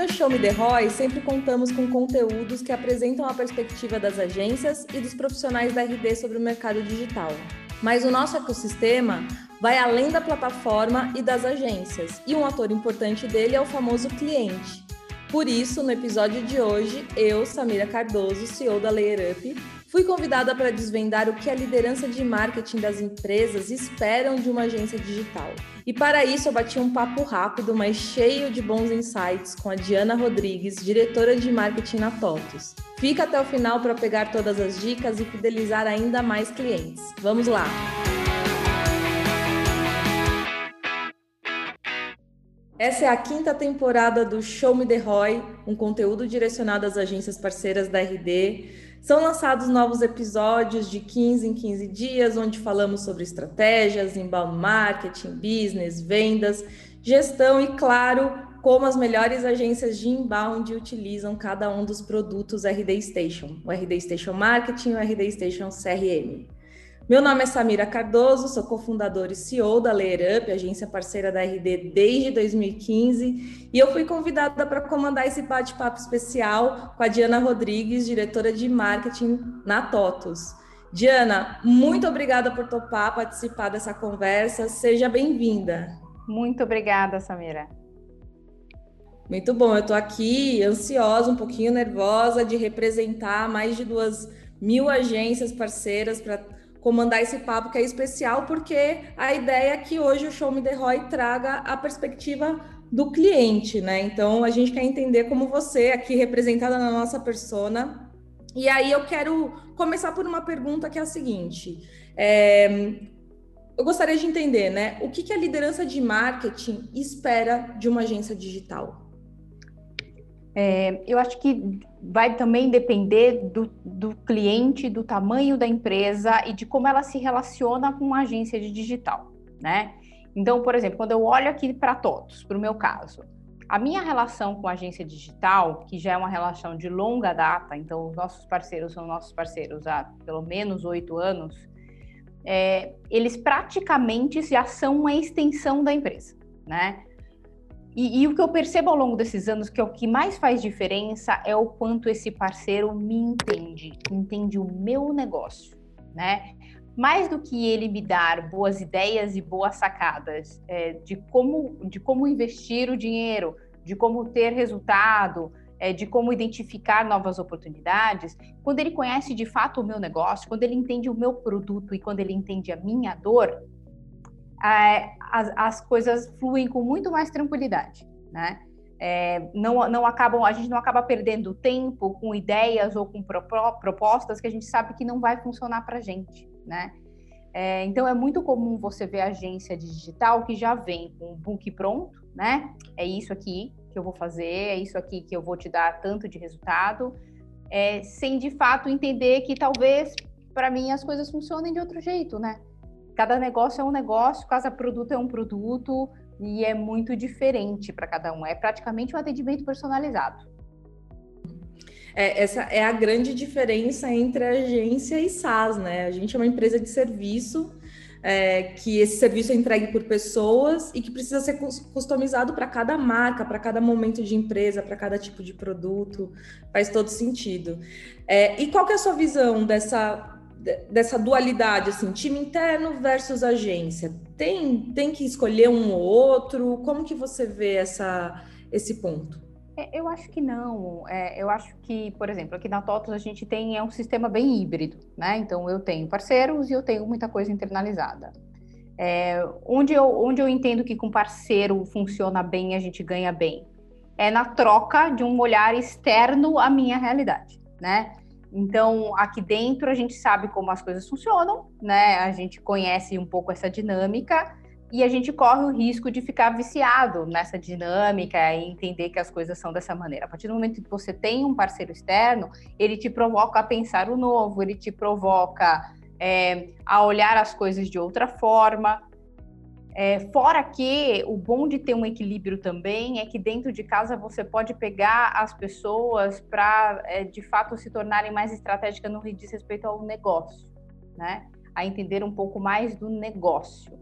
no Show Me The Roy, sempre contamos com conteúdos que apresentam a perspectiva das agências e dos profissionais da RD sobre o mercado digital. Mas o nosso ecossistema vai além da plataforma e das agências, e um ator importante dele é o famoso cliente. Por isso, no episódio de hoje, eu, Samira Cardoso, CEO da Layer Up, fui convidada para desvendar o que a liderança de marketing das empresas esperam de uma agência digital. E para isso, eu bati um papo rápido, mas cheio de bons insights com a Diana Rodrigues, diretora de marketing na TOTUS. Fica até o final para pegar todas as dicas e fidelizar ainda mais clientes. Vamos lá! Essa é a quinta temporada do Show Me The Roy, um conteúdo direcionado às agências parceiras da RD. São lançados novos episódios de 15 em 15 dias, onde falamos sobre estratégias, inbound marketing, business, vendas, gestão e, claro, como as melhores agências de inbound utilizam cada um dos produtos RD Station, o RD Station Marketing e o RD Station CRM. Meu nome é Samira Cardoso, sou cofundadora e CEO da Layer Up, agência parceira da RD desde 2015, e eu fui convidada para comandar esse bate-papo especial com a Diana Rodrigues, diretora de marketing na TOTUS. Diana, muito obrigada por topar participar dessa conversa. Seja bem-vinda. Muito obrigada, Samira. Muito bom, eu estou aqui ansiosa, um pouquinho nervosa de representar mais de duas mil agências parceiras para comandar esse papo que é especial, porque a ideia é que hoje o Show Me The Roy traga a perspectiva do cliente, né? Então a gente quer entender como você, aqui representada na nossa persona. E aí eu quero começar por uma pergunta que é a seguinte: é, eu gostaria de entender, né? O que, que a liderança de marketing espera de uma agência digital? É, eu acho que vai também depender do, do, cliente, do tamanho da empresa e de como ela se relaciona com uma agência de digital, né? Então, por exemplo, quando eu olho aqui para todos, para o meu caso, a minha relação com a agência digital, que já é uma relação de longa data, então os nossos parceiros são nossos parceiros há pelo menos oito anos, é, eles praticamente já são uma extensão da empresa, né? E, e, o que eu percebo ao longo desses anos, que é o que mais faz diferença, é o quanto esse parceiro me entende, entende o meu negócio, né? Mais do que ele me dar boas ideias e boas sacadas é, de, como, de como investir o dinheiro, de como ter resultado, é, de como identificar novas oportunidades, quando ele conhece de fato o meu negócio, quando ele entende o meu produto e quando ele entende a minha dor, é, as, as coisas fluem com muito mais tranquilidade, né? É, não, não acabam, a gente não acaba perdendo tempo com ideias ou com pro, propostas que a gente sabe que não vai funcionar para a gente, né? É, então é muito comum você ver agência digital que já vem com o book pronto, né? É isso aqui que eu vou fazer, é isso aqui que eu vou te dar tanto de resultado, é, sem de fato entender que talvez para mim as coisas funcionem de outro jeito, né? Cada negócio é um negócio, cada produto é um produto e é muito diferente para cada um. É praticamente um atendimento personalizado. É, essa é a grande diferença entre agência e SaaS, né? A gente é uma empresa de serviço, é, que esse serviço é entregue por pessoas e que precisa ser customizado para cada marca, para cada momento de empresa, para cada tipo de produto. Faz todo sentido. É, e qual que é a sua visão dessa dessa dualidade, assim, time interno versus agência? Tem, tem que escolher um ou outro? Como que você vê essa, esse ponto? É, eu acho que não. É, eu acho que, por exemplo, aqui na TOTOS a gente tem é um sistema bem híbrido, né? Então eu tenho parceiros e eu tenho muita coisa internalizada. É, onde, eu, onde eu entendo que com parceiro funciona bem, a gente ganha bem, é na troca de um olhar externo à minha realidade, né? Então, aqui dentro a gente sabe como as coisas funcionam, né? A gente conhece um pouco essa dinâmica e a gente corre o risco de ficar viciado nessa dinâmica e entender que as coisas são dessa maneira. A partir do momento que você tem um parceiro externo, ele te provoca a pensar o novo, ele te provoca é, a olhar as coisas de outra forma. É, fora que o bom de ter um equilíbrio também é que dentro de casa você pode pegar as pessoas para, é, de fato, se tornarem mais estratégicas no que diz respeito ao negócio, né? A entender um pouco mais do negócio.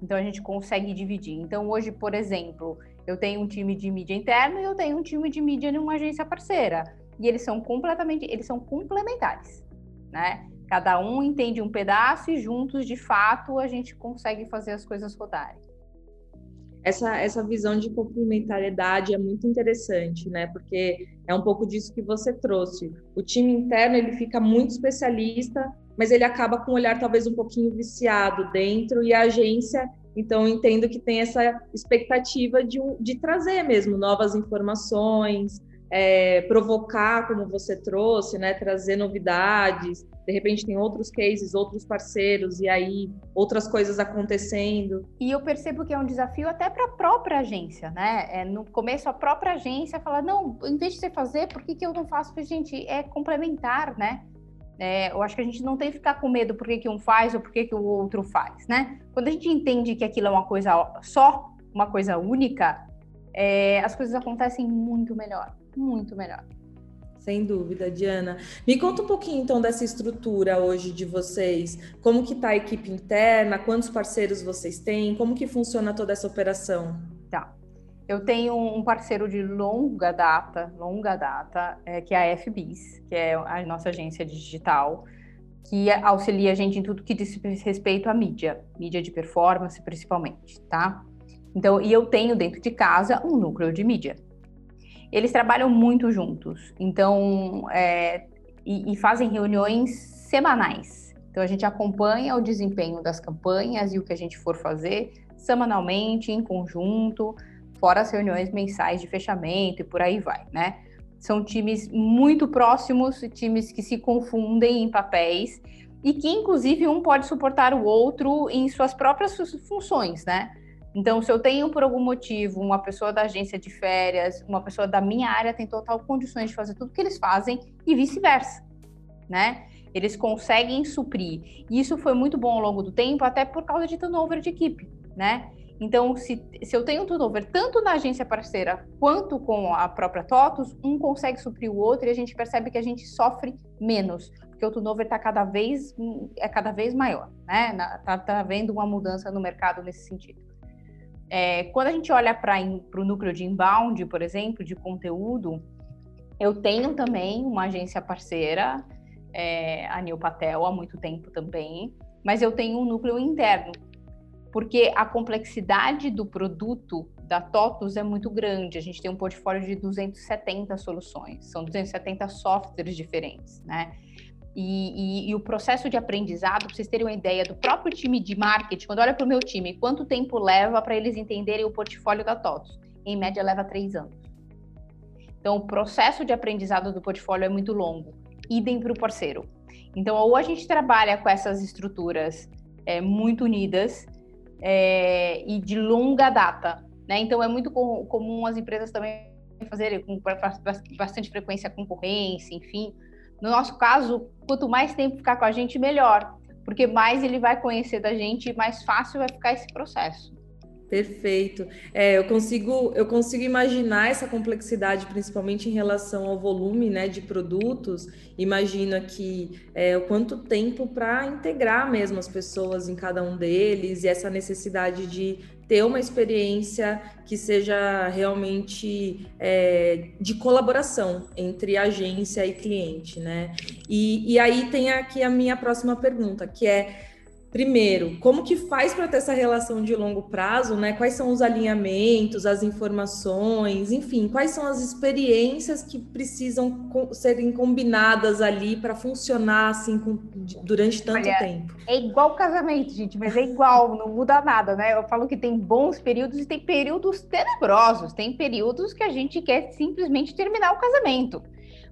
Então a gente consegue dividir. Então hoje, por exemplo, Eu tenho um time de mídia interno e eu tenho um time de mídia numa agência parceira. E eles são completamente, eles são complementares, né? Cada um entende um pedaço e juntos, de fato, a gente consegue fazer as coisas rodarem essa, essa visão de complementariedade é muito interessante, né? Porque é um pouco disso que você trouxe. O time interno ele fica muito especialista, mas ele acaba com um olhar talvez um pouquinho viciado dentro e a agência, então entendo que tem essa expectativa de, de trazer mesmo novas informações, é, provocar, como você trouxe, né? Trazer novidades, de repente tem outros cases, outros parceiros, e aí outras coisas acontecendo. E eu percebo que é um desafio até para a própria agência, né? É, no começo, a própria agência fala: não, em vez de você fazer, por que, que eu não faço? Porque, gente, é complementar, né? É, eu acho que a gente não tem que ficar com medo por que, que um faz ou por que, que o outro faz, né? Quando a gente entende que aquilo é uma coisa só, uma coisa única, é, as coisas acontecem muito melhor, muito melhor. Sem dúvida, Diana. Me conta um pouquinho então dessa estrutura hoje de vocês. Como que está a equipe interna? Quantos parceiros vocês têm? Como que funciona toda essa operação? Tá. Eu tenho um parceiro de longa data, longa data, é, que é a FBIS, que é a nossa agência digital, que auxilia a gente em tudo que diz respeito à mídia, mídia de performance principalmente, tá? Então, e eu tenho dentro de casa um núcleo de mídia eles trabalham muito juntos, então é, e, e, fazem reuniões semanais. Então a gente acompanha o desempenho das campanhas e o que a gente for fazer semanalmente, em conjunto, fora as reuniões mensais de fechamento e por aí vai, né? São times muito próximos, times que se confundem em papéis e que inclusive um pode suportar o outro em suas próprias funções, né? Então, se eu tenho por algum motivo uma pessoa da agência de férias, uma pessoa da minha área tem total condições de fazer tudo que eles fazem e vice-versa, né? Eles conseguem suprir. E isso foi muito bom ao longo do tempo, até por causa de turnover de equipe, né? Então, se, se eu tenho turnover tanto na agência parceira quanto com a própria TOTUS, um consegue suprir o outro e a gente percebe que a gente sofre menos, porque o turnover está cada vez é cada vez maior, né? Está tá vendo uma mudança no mercado nesse sentido. É, quando a gente olha para o núcleo de inbound, por exemplo, de conteúdo, eu tenho também uma agência parceira, é, a Patel, há muito tempo também, mas eu tenho um núcleo interno, porque a complexidade do produto da TOTUS é muito grande. A gente tem um portfólio de 270 soluções, são 270 softwares diferentes, né? E, e, e, o processo de aprendizado, para vocês terem uma ideia do próprio time de marketing, quando olha para o meu time, quanto tempo leva para eles entenderem o portfólio da TOTOS? Em média, leva três anos. Então, o processo de aprendizado do portfólio é muito longo. Idem para o parceiro. Então, ou a gente trabalha com essas estruturas é, muito unidas é, e de longa data. Né? Então, é muito comum as empresas também fazerem com bastante frequência concorrência, enfim, no nosso caso, quanto mais tempo ficar com a gente, melhor, porque mais ele vai conhecer da gente e mais fácil vai ficar esse processo. Perfeito. É, eu consigo eu consigo imaginar essa complexidade, principalmente em relação ao volume, né, de produtos. Imagino aqui é, o quanto tempo para integrar mesmo as pessoas em cada um deles e essa necessidade de ter uma experiência que seja realmente é, de colaboração entre agência e cliente, né? E, e aí tem aqui a minha próxima pergunta, que é Primeiro, como que faz para ter essa relação de longo prazo, né? Quais são os alinhamentos, as informações, enfim, quais são as experiências que precisam serem combinadas ali para funcionar assim com, durante tanto Olha, tempo? É igual casamento, gente, mas é igual, não muda nada, né? Eu falo que tem bons períodos e tem períodos tenebrosos, tem períodos que a gente quer simplesmente terminar o casamento,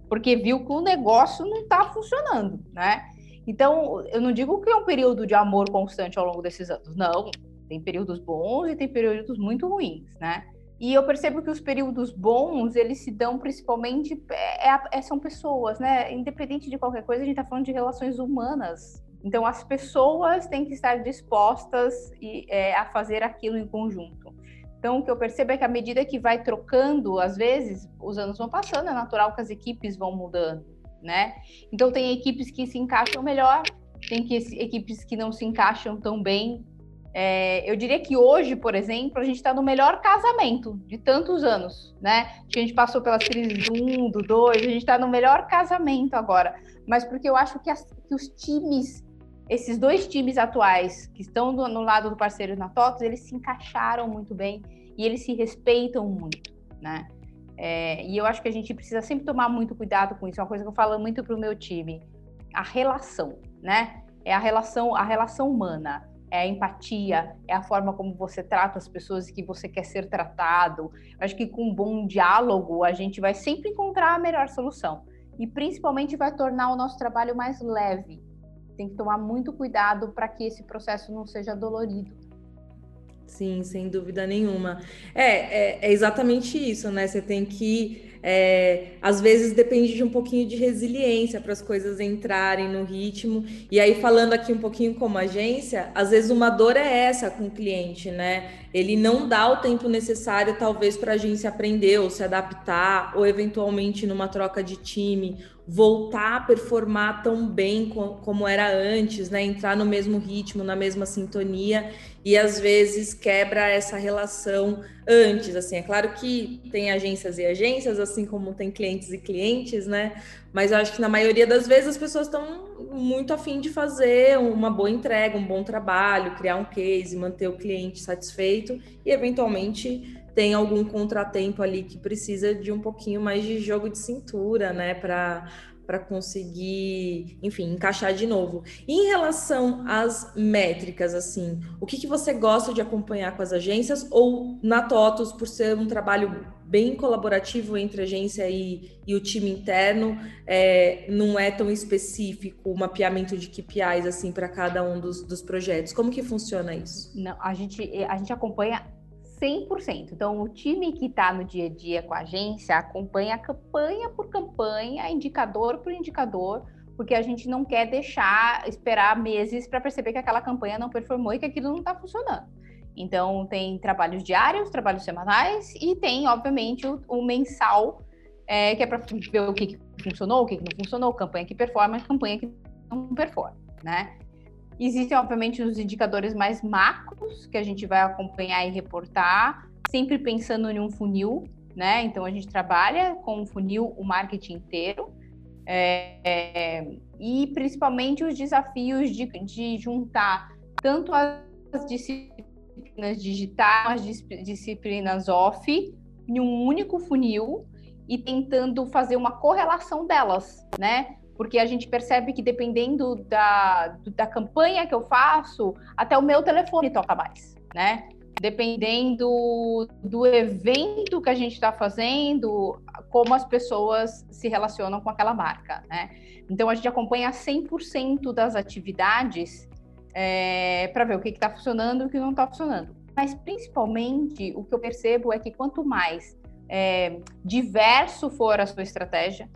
porque viu que o negócio não está funcionando, né? Então, eu não digo que é um período de amor constante ao longo desses anos, não. Tem períodos bons e tem períodos muito ruins, né? E eu percebo que os períodos bons, eles se dão principalmente, é, é, são pessoas, né? Independente de qualquer coisa, a gente está falando de relações humanas. Então, as pessoas têm que estar dispostas e, é, a fazer aquilo em conjunto. Então, o que eu percebo é que à medida que vai trocando, às vezes, os anos vão passando, é natural que as equipes vão mudando né? Então tem equipes que se encaixam melhor, tem que, equipes que não se encaixam tão bem. É, eu diria que hoje, por exemplo, a gente está no melhor casamento de tantos anos, né? A gente passou pelas crises do um, do dois, a gente está no melhor casamento agora. Mas porque eu acho que, as, que os times, esses dois times atuais que estão do, no lado do parceiro na TOTOS, eles se encaixaram muito bem e eles se respeitam muito, né? É, e eu acho que a gente precisa sempre tomar muito cuidado com isso. É uma coisa que eu falo muito para o meu time: a relação, né? É a relação, a relação humana é a empatia, é a forma como você trata as pessoas que você quer ser tratado. Acho que com um bom diálogo a gente vai sempre encontrar a melhor solução e principalmente vai tornar o nosso trabalho mais leve. Tem que tomar muito cuidado para que esse processo não seja dolorido. Sim, sem dúvida nenhuma. É, é, é exatamente isso, né? Você tem que é, às vezes depende de um pouquinho de resiliência para as coisas entrarem no ritmo. E aí, falando aqui um pouquinho como agência, às vezes uma dor é essa com o cliente, né? Ele não dá o tempo necessário, talvez, para a agência aprender ou se adaptar, ou eventualmente numa troca de time voltar a performar tão bem como era antes, né? Entrar no mesmo ritmo, na mesma sintonia e às vezes quebra essa relação antes, assim. É claro que tem agências e agências, assim como tem clientes e clientes, né? Mas eu acho que na maioria das vezes as pessoas estão muito afim de fazer uma boa entrega, um bom trabalho, criar um case, manter o cliente satisfeito e eventualmente tem algum contratempo ali que precisa de um pouquinho mais de jogo de cintura, né, para para conseguir, enfim, encaixar de novo. E em relação às métricas, assim, o que, que você gosta de acompanhar com as agências ou na TOTOS, por ser um trabalho bem colaborativo entre a agência e, e o time interno, é, não é tão específico o mapeamento de KPIs assim para cada um dos, dos projetos. Como que funciona isso? Não, a gente, a gente acompanha 100%. Então, o time que está no dia a dia com a agência acompanha campanha por campanha, indicador por indicador, porque a gente não quer deixar esperar meses para perceber que aquela campanha não performou e que aquilo não está funcionando. Então, tem trabalhos diários, trabalhos semanais e tem, obviamente, o, o mensal, é, que é para ver o que, que funcionou, o que, que não funcionou, campanha que performa, campanha que não performa, né? Existem, obviamente, os indicadores mais macros que a gente vai acompanhar e reportar, sempre pensando em um funil, né? Então, a gente trabalha com um funil o marketing inteiro. É, é, e principalmente os desafios de, de juntar tanto as disciplinas digitais, as disciplinas off, em um único funil e tentando fazer uma correlação delas, né? Porque a gente percebe que dependendo da, da campanha que eu faço, até o meu telefone toca mais, né? Dependendo do evento que a gente está fazendo, como as pessoas se relacionam com aquela marca, né? Então a gente acompanha 100% das atividades é, para ver o que está funcionando e o que não está funcionando. Mas principalmente o que eu percebo é que quanto mais é, diverso for a sua estratégia,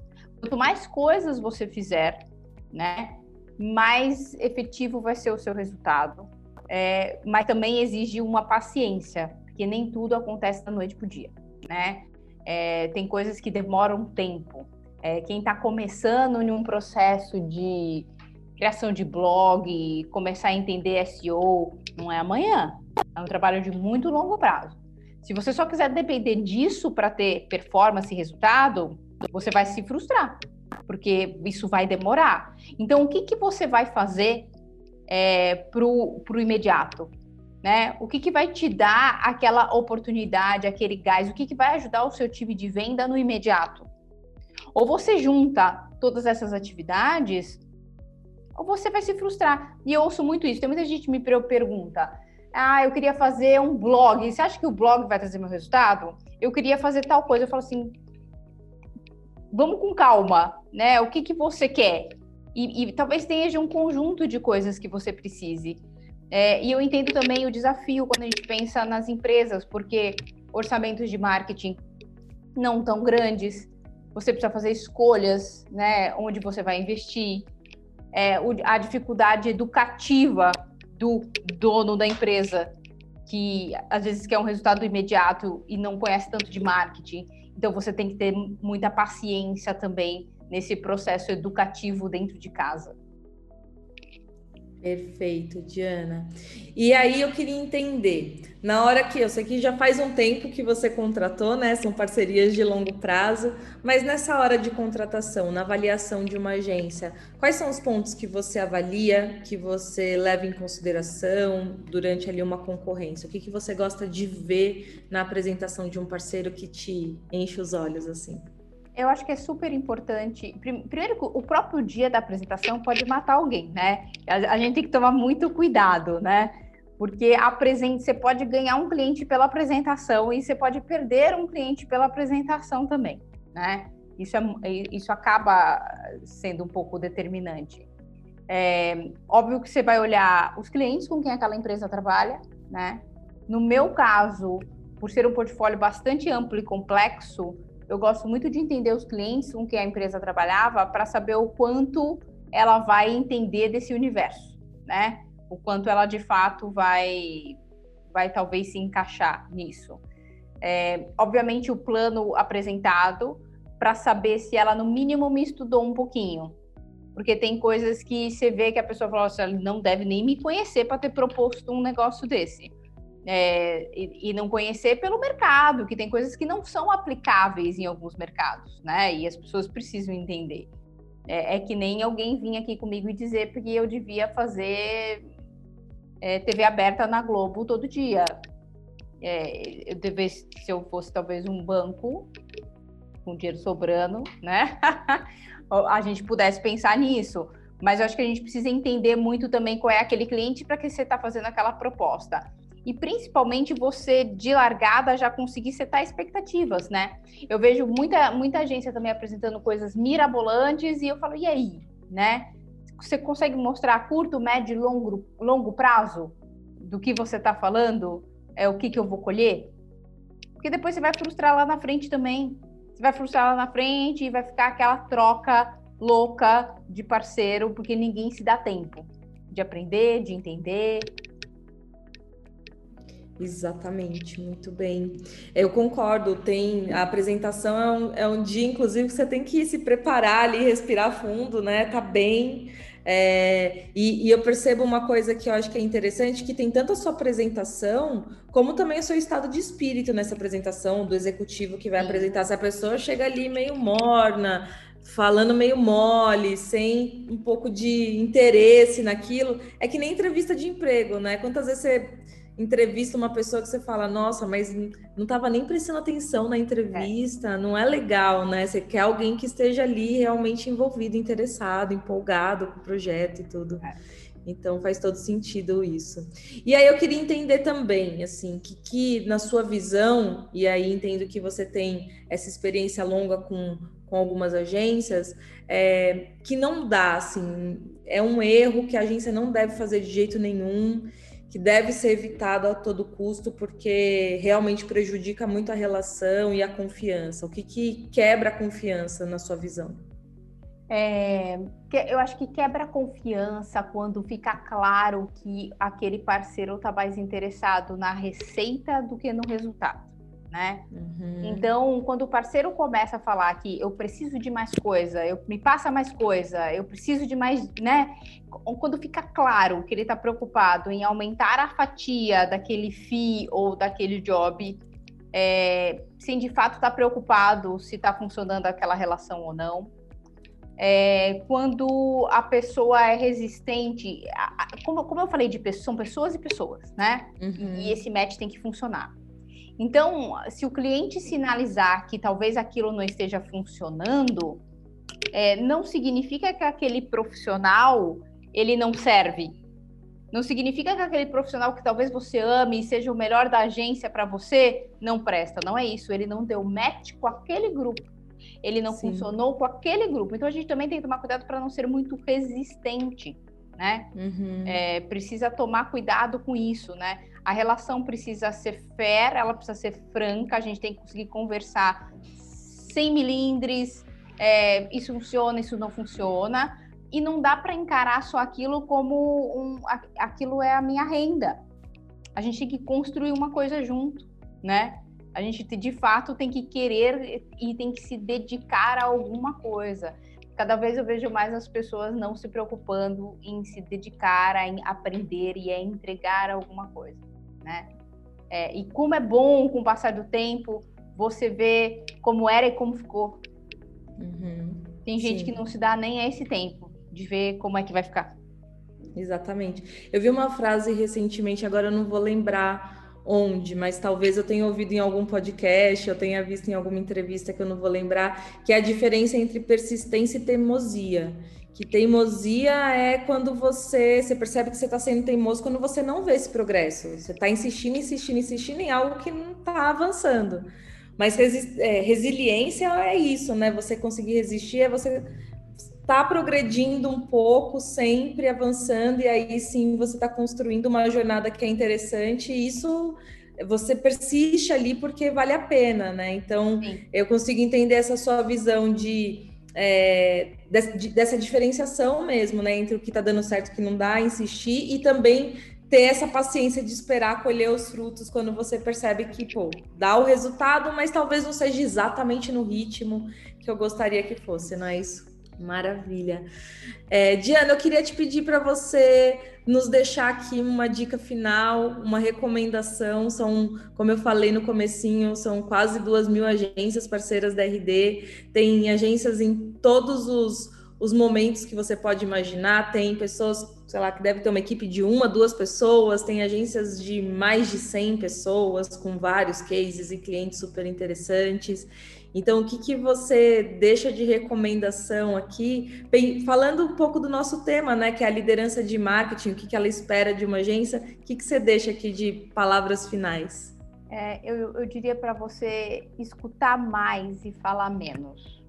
Quanto mais coisas você fizer, né, mais efetivo vai ser o seu resultado. É, mas também exige uma paciência, porque nem tudo acontece da noite para o dia, né? É, tem coisas que demoram tempo. É, quem está começando em um processo de criação de blog, começar a entender SEO, não é amanhã. É um trabalho de muito longo prazo. Se você só quiser depender disso para ter performance e resultado, você vai se frustrar, porque isso vai demorar. Então, o que, que você vai fazer é, para o imediato? Né? O que, que vai te dar aquela oportunidade, aquele gás? O que, que vai ajudar o seu time de venda no imediato? Ou você junta todas essas atividades, ou você vai se frustrar. E eu ouço muito isso. Tem muita gente que me pergunta: ah, eu queria fazer um blog. Você acha que o blog vai trazer meu resultado? Eu queria fazer tal coisa. Eu falo assim: vamos com calma, né? O que, que você quer? E, e talvez tenha um conjunto de coisas que você precise. É, e eu entendo também o desafio quando a gente pensa nas empresas, porque orçamentos de marketing não tão grandes, você precisa fazer escolhas, né? Onde você vai investir, é, a dificuldade educativa do dono da empresa, que às vezes quer um resultado imediato e não conhece tanto de marketing. Então você tem que ter muita paciência também nesse processo educativo dentro de casa. Perfeito, Diana. E aí eu queria entender, na hora que eu sei que já faz um tempo que você contratou, né? São parcerias de longo prazo, mas nessa hora de contratação, na avaliação de uma agência, quais são os pontos que você avalia, que você leva em consideração durante ali uma concorrência? O que, que você gosta de ver na apresentação de um parceiro que te enche os olhos assim? Eu acho que é super importante. Primeiro, o próprio dia da apresentação pode matar alguém, né? A, gente tem que tomar muito cuidado, né? Porque apresente, você pode ganhar um cliente pela apresentação e você pode perder um cliente pela apresentação também, né? Isso, é, isso acaba sendo um pouco determinante. É, óbvio que você vai olhar os clientes com quem aquela empresa trabalha, né? No meu caso, por ser um portfólio bastante amplo e complexo, eu gosto muito de entender os clientes com que a empresa trabalhava para saber o quanto ela vai entender desse universo, né? O quanto ela de fato vai, vai talvez se encaixar nisso. É, obviamente o plano apresentado para saber se ela no mínimo me estudou um pouquinho, porque tem coisas que você vê que a pessoa fala assim, não deve nem me conhecer para ter proposto um negócio desse é, e, e, não conhecer pelo mercado, que tem coisas que não são aplicáveis em alguns mercados, né? E as pessoas precisam entender. É, é que nem alguém vir aqui comigo e dizer porque eu devia fazer é, TV aberta na Globo todo dia. É, eu devesse, se eu fosse talvez um banco com dinheiro sobrando, né? a gente pudesse pensar nisso. Mas eu acho que a gente precisa entender muito também qual é aquele cliente para que você está fazendo aquela proposta e principalmente você de largada já conseguir setar expectativas, né? Eu vejo muita, muita agência também apresentando coisas mirabolantes e eu falo, e aí, né? Você consegue mostrar curto, médio e longo, longo prazo do que você está falando? É o que, que eu vou colher? Porque depois você vai frustrar lá na frente também. Você vai frustrar lá na frente e vai ficar aquela troca louca de parceiro, porque ninguém se dá tempo de aprender, de entender, Exatamente, muito bem. Eu concordo, tem a apresentação é um, é um dia, inclusive, que você tem que se preparar ali, respirar fundo, né? Tá bem. É, e, e, eu percebo uma coisa que eu acho que é interessante, que tem tanto a sua apresentação, como também o seu estado de espírito nessa apresentação do executivo que vai Sim. apresentar. Se a pessoa chega ali meio morna, falando meio mole, sem um pouco de interesse naquilo, é que nem entrevista de emprego, né? Quantas vezes você entrevista uma pessoa que você fala, nossa, mas não estava nem prestando atenção na entrevista, é. não é legal, né? Você quer alguém que esteja ali realmente envolvido, interessado, empolgado com o projeto e tudo. É. Então faz todo sentido isso. E aí eu queria entender também, assim, que, que na sua visão, e aí entendo que você tem essa experiência longa com, com algumas agências, é, que não dá, assim, é um erro que a agência não deve fazer de jeito nenhum que deve ser evitado a todo custo, porque realmente prejudica muito a relação e a confiança. O que, que quebra a confiança na sua visão? É, eu acho que quebra a confiança quando fica claro que aquele parceiro está mais interessado na receita do que no resultado né? Uhum. Então, quando o parceiro começa a falar que eu preciso de mais coisa, eu me passa mais coisa, eu preciso de mais, né? Quando fica claro que ele está preocupado em aumentar a fatia daquele FII ou daquele job, é, sem de fato estar tá preocupado se está funcionando aquela relação ou não. É, quando a pessoa é resistente, como, como eu falei de pessoas, são pessoas e pessoas, né? Uhum. E esse match tem que funcionar. Então, se o cliente sinalizar que talvez aquilo não esteja funcionando, é, não significa que aquele profissional ele não serve. Não significa que aquele profissional que talvez você ame e seja o melhor da agência para você não presta. Não é isso. Ele não deu match com aquele grupo. Ele não Sim. funcionou com aquele grupo. Então a gente também tem que tomar cuidado para não ser muito resistente, né? Uhum. É, precisa tomar cuidado com isso, né? A relação precisa ser fair, ela precisa ser franca, a gente tem que conseguir conversar sem milindres, é, isso funciona, isso não funciona, e não dá para encarar só aquilo como um, aquilo é a minha renda. A gente tem que construir uma coisa junto, né? A gente de fato tem que querer e tem que se dedicar a alguma coisa. Cada vez eu vejo mais as pessoas não se preocupando em se dedicar a aprender e a entregar alguma coisa, né? É, e como é bom com o passar do tempo você vê como era e como ficou. Uhum. Tem gente Sim. que não se dá nem a esse tempo de ver como é que vai ficar. Exatamente. Eu vi uma frase recentemente, agora eu não vou lembrar onde, mas talvez eu tenha ouvido em algum podcast, eu tenha visto em alguma entrevista que eu não vou lembrar, que é a diferença entre persistência e teimosia. Que teimosia é quando você, você percebe que você está sendo teimoso quando você não vê esse progresso. Você está insistindo, insistindo, insistindo em algo que não está avançando. Mas resi é, resiliência é isso, né? Você conseguir resistir é você tá progredindo um pouco, sempre avançando, e aí sim você está construindo uma jornada que é interessante, e isso você persiste ali porque vale a pena, né? Então, sim. eu consigo entender essa sua visão de, é, de, dessa diferenciação mesmo, né? Entre o que está dando certo e o que não dá, insistir, e também ter essa paciência de esperar colher os frutos quando você percebe que, pô, dá o resultado, mas talvez não seja exatamente no ritmo que eu gostaria que fosse, não é isso? Maravilha. É, Diana, eu queria te pedir para você nos deixar aqui uma dica final, uma recomendação. São, como eu falei no comecinho, são quase duas mil agências parceiras da RD. Tem agências em todos os, os momentos que você pode imaginar. Tem pessoas sei lá, que deve ter uma equipe de uma, duas pessoas, tem agências de mais de 100 pessoas, com vários cases e clientes super interessantes. Então, o que, que você deixa de recomendação aqui? Bem, falando um pouco do nosso tema, né, que é a liderança de marketing, o que, que ela espera de uma agência, o que, que você deixa aqui de palavras finais? É, eu, eu diria para você escutar mais e falar menos,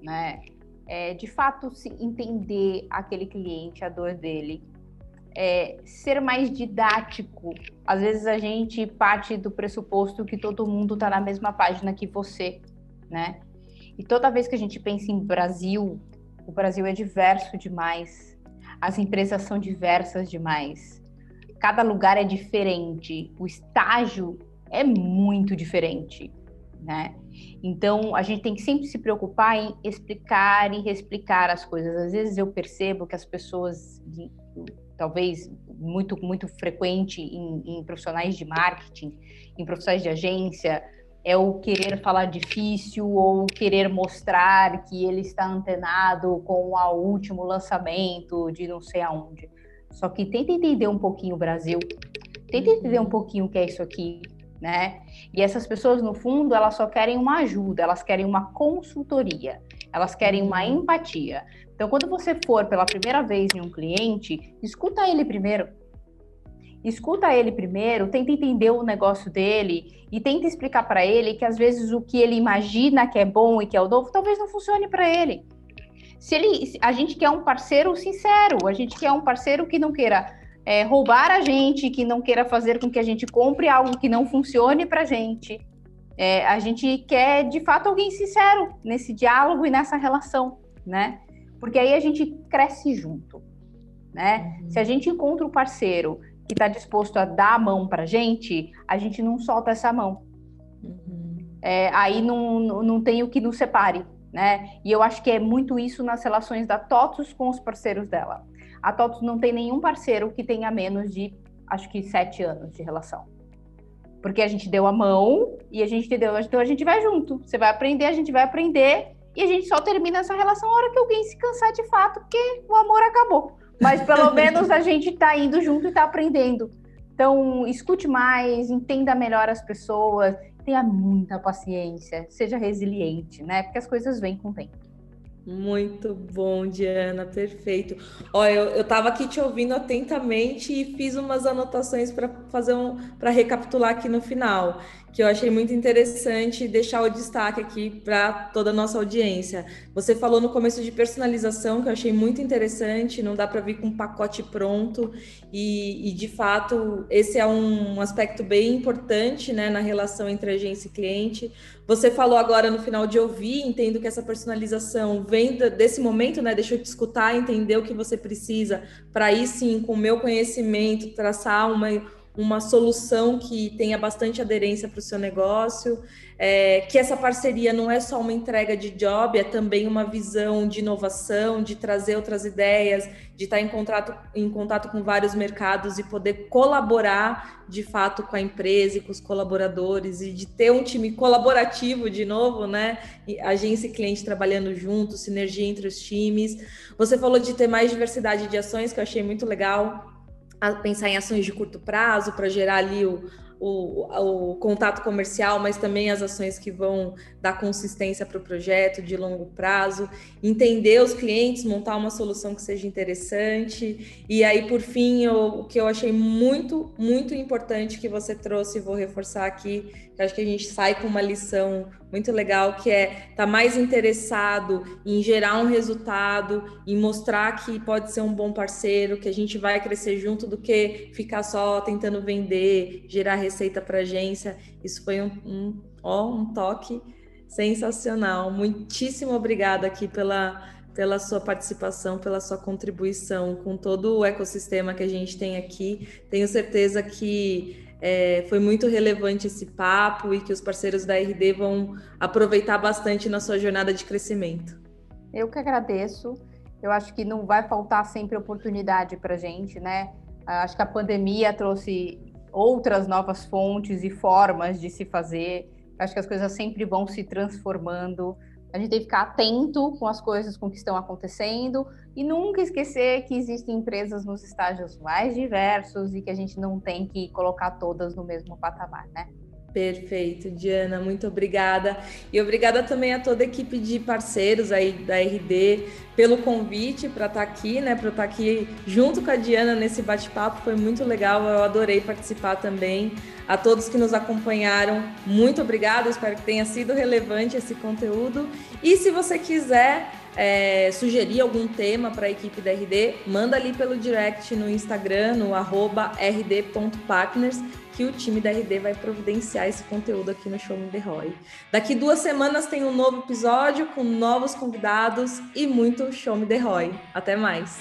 né? É, de fato se entender aquele cliente, a dor dele, é, ser mais didático. Às vezes a gente parte do pressuposto que todo mundo está na mesma página que você, né? E toda vez que a gente pensa em Brasil, o Brasil é diverso demais, as empresas são diversas demais, cada lugar é diferente, o estágio é muito diferente, né? Então, a gente tem que sempre se preocupar em explicar e reexplicar as coisas. Às vezes eu percebo que as pessoas, talvez muito muito frequente em, em profissionais de marketing, em profissionais de agência, é o querer falar difícil ou querer mostrar que ele está antenado com o último lançamento de não sei aonde. Só que tenta entender um pouquinho o Brasil, tenta entender um pouquinho o que é isso aqui, né? E essas pessoas, no fundo, elas só querem uma ajuda, elas querem uma consultoria, elas querem uma uhum. empatia. Então, quando você for pela primeira vez em um cliente, escuta ele primeiro. Escuta ele primeiro, tenta entender o negócio dele e tenta explicar para ele que às vezes o que ele imagina que é bom e que é o novo, talvez não funcione para ele. Se ele, a gente quer um parceiro sincero, a gente quer um parceiro que não queira é, roubar a gente, que não queira fazer com que a gente compre algo que não funcione para a gente. É, a gente quer, de fato, alguém sincero nesse diálogo e nessa relação, né? Porque aí a gente cresce junto, né? Uhum. Se a gente encontra um parceiro que está disposto a dar a mão para a gente, a gente não solta essa mão. Uhum. É, aí não, não tem o que nos separe, né? E eu acho que é muito isso nas relações da TOTUS com os parceiros dela. A TOTUS não tem nenhum parceiro que tenha menos de, acho que, sete anos de relação. Porque a gente deu a mão e a gente deu, então a gente vai junto. Você vai aprender, a gente vai aprender e a gente só termina essa relação a hora que alguém se cansar de fato, porque o amor acabou. Mas pelo menos a gente está indo junto e está aprendendo. Então, escute mais, entenda melhor as pessoas, tenha muita paciência, seja resiliente, né? Porque as coisas vêm com o tempo. Muito bom, Diana, perfeito. Olha, eu, eu tava aqui te ouvindo atentamente e fiz umas anotações para fazer um para recapitular aqui no final que eu achei muito interessante deixar o destaque aqui para toda a nossa audiência. Você falou no começo de personalização, que eu achei muito interessante, não dá para vir com um pacote pronto, e, e, de fato esse é um aspecto bem importante né, na relação entre agência e cliente. Você falou agora no final de ouvir, entendo que essa personalização vem desse momento, né? Deixa eu te escutar, entender o que você precisa, para aí sim, com o meu conhecimento, traçar uma uma solução que tenha bastante aderência para o seu negócio, é, que essa parceria não é só uma entrega de job, é também uma visão de inovação, de trazer outras ideias, de estar em contato, em contato com vários mercados e poder colaborar de fato com a empresa e com os colaboradores e de ter um time colaborativo de novo, né? Agência e cliente trabalhando junto, sinergia entre os times. Você falou de ter mais diversidade de ações, que eu achei muito legal pensar em ações de curto prazo para gerar ali o, o, o, contato comercial, mas também as ações que vão dar consistência para o projeto de longo prazo, entender os clientes, montar uma solução que seja interessante. E aí, por fim, eu, o que eu achei muito, muito importante que você trouxe, vou reforçar aqui, que acho que a gente sai com uma lição muito legal, que é estar tá mais interessado em gerar um resultado, em mostrar que pode ser um bom parceiro, que a gente vai crescer junto, do que ficar só tentando vender, gerar receita para agência. Isso foi um, um, ó, um toque sensacional. Muitíssimo obrigada aqui pela pela sua participação, pela sua contribuição com todo o ecossistema que a gente tem aqui. Tenho certeza que é, foi muito relevante esse papo e que os parceiros da RD vão aproveitar bastante na sua jornada de crescimento. Eu que agradeço. Eu acho que não vai faltar sempre oportunidade para gente, né? Acho que a pandemia trouxe outras novas fontes e formas de se fazer. Acho que as coisas sempre vão se transformando. A gente tem que ficar atento com as coisas com que estão acontecendo e nunca esquecer que existem empresas nos estágios mais diversos e que a gente não tem que colocar todas no mesmo patamar, né? Perfeito, Diana, muito obrigada. E obrigada também a toda a equipe de parceiros aí da RD pelo convite para estar tá aqui, né? Para estar tá aqui junto com a Diana nesse bate-papo, foi muito legal, eu adorei participar também. A todos que nos acompanharam, muito obrigada, espero que tenha sido relevante esse conteúdo. E se você quiser é, sugerir algum tema para a equipe da RD, manda ali pelo direct no Instagram, no rd.partners, que o time da RD vai providenciar esse conteúdo aqui no Show Me The Roy. Daqui duas semanas tem um novo episódio com novos convidados e muito Show Me The Roy. Até mais!